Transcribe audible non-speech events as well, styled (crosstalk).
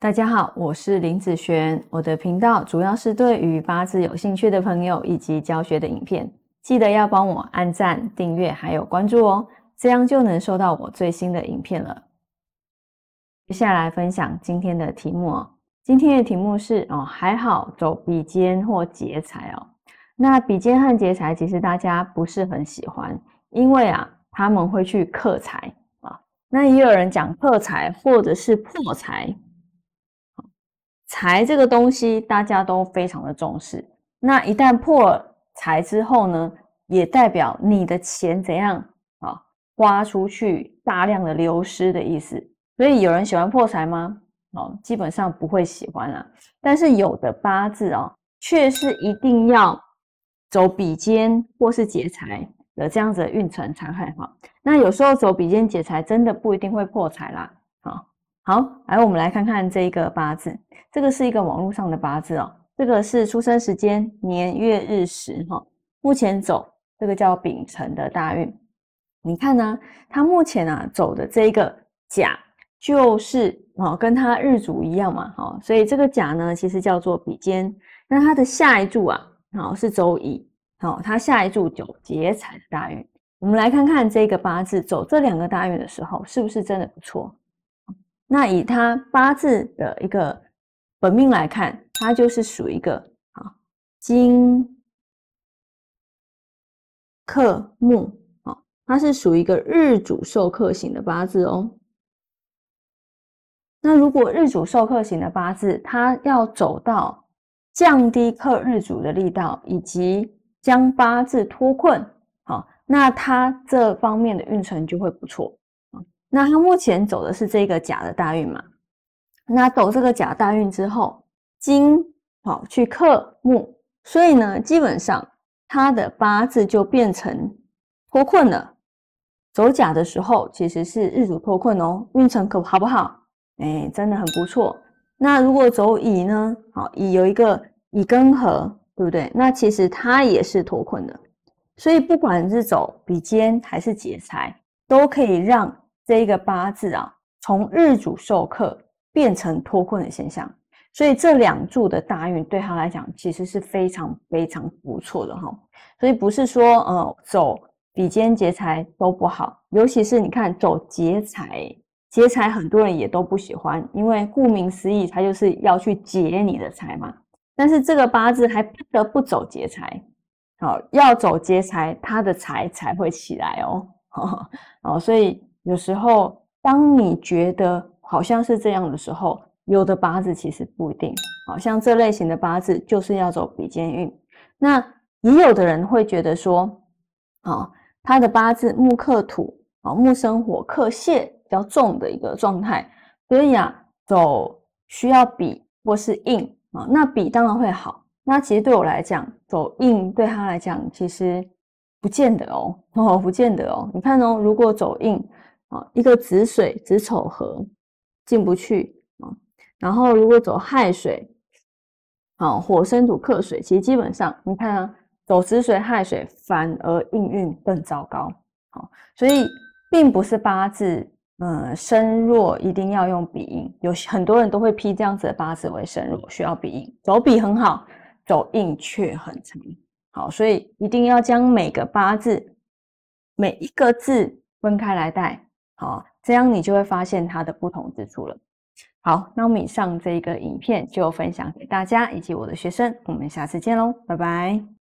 大家好，我是林子璇。我的频道主要是对于八字有兴趣的朋友以及教学的影片，记得要帮我按赞、订阅还有关注哦，这样就能收到我最新的影片了。接下来分享今天的题目哦，今天的题目是哦，还好走比肩或劫财哦。那比肩和劫财其实大家不是很喜欢，因为啊他们会去克财啊。那也有人讲克财或者是破财。财这个东西大家都非常的重视，那一旦破财之后呢，也代表你的钱怎样啊，花出去大量的流失的意思。所以有人喜欢破财吗？哦，基本上不会喜欢啦。但是有的八字哦，却是一定要走比肩或是劫财的这样子的运程才会好。那有时候走比肩劫财，真的不一定会破财啦。好，来我们来看看这一个八字，这个是一个网络上的八字哦，这个是出生时间年月日时哈，目前走这个叫丙辰的大运，你看呢，他目前啊走的这个甲就是哦跟他日主一样嘛，哈，所以这个甲呢其实叫做比肩，那他的下一柱啊，好是走乙，好，他下一柱走劫财的大运，我们来看看这个八字走这两个大运的时候，是不是真的不错？那以他八字的一个本命来看，他就是属于一个啊金克木啊，它是属于一个日主受克型的八字哦。那如果日主受克型的八字，它要走到降低克日主的力道，以及将八字脱困，好，那它这方面的运程就会不错。那他目前走的是这个甲的大运嘛？那走这个甲大运之后，金好去克木，所以呢，基本上他的八字就变成脱困了。走甲的时候，其实是日主脱困哦，运程可好不好？哎，真的很不错。那如果走乙呢？好，乙有一个乙庚合，对不对？那其实他也是脱困的。所以不管是走比肩还是劫财，都可以让。这一个八字啊，从日主受克变成脱困的现象，所以这两柱的大运对他来讲其实是非常非常不错的哈。所以不是说呃走比肩劫财都不好，尤其是你看走劫财，劫财很多人也都不喜欢，因为顾名思义，他就是要去劫你的财嘛。但是这个八字还不得不走劫财，好要走劫财，他的财才会起来哦。(laughs) 哦，所以。有时候，当你觉得好像是这样的时候，有的八字其实不一定。好像这类型的八字就是要走比肩运。那也有的人会觉得说，啊，他的八字木克土，啊木生火克泄比较重的一个状态，所以啊，走需要比或是硬啊。那比当然会好。那其实对我来讲，走硬对他来讲其实不见得哦，哦 (laughs) 不见得哦。你看哦，如果走硬。啊，一个子水子丑合进不去啊，然后如果走亥水，好火生土克水，其实基本上你看啊，走子水亥水反而应运更糟糕。好，所以并不是八字，嗯，身弱一定要用比印，有很多人都会批这样子的八字为身弱，需要比印，走比很好，走印却很差。好，所以一定要将每个八字每一个字分开来带。好，这样你就会发现它的不同之处了。好，那我们以上这个影片就分享给大家以及我的学生，我们下次见喽，拜拜。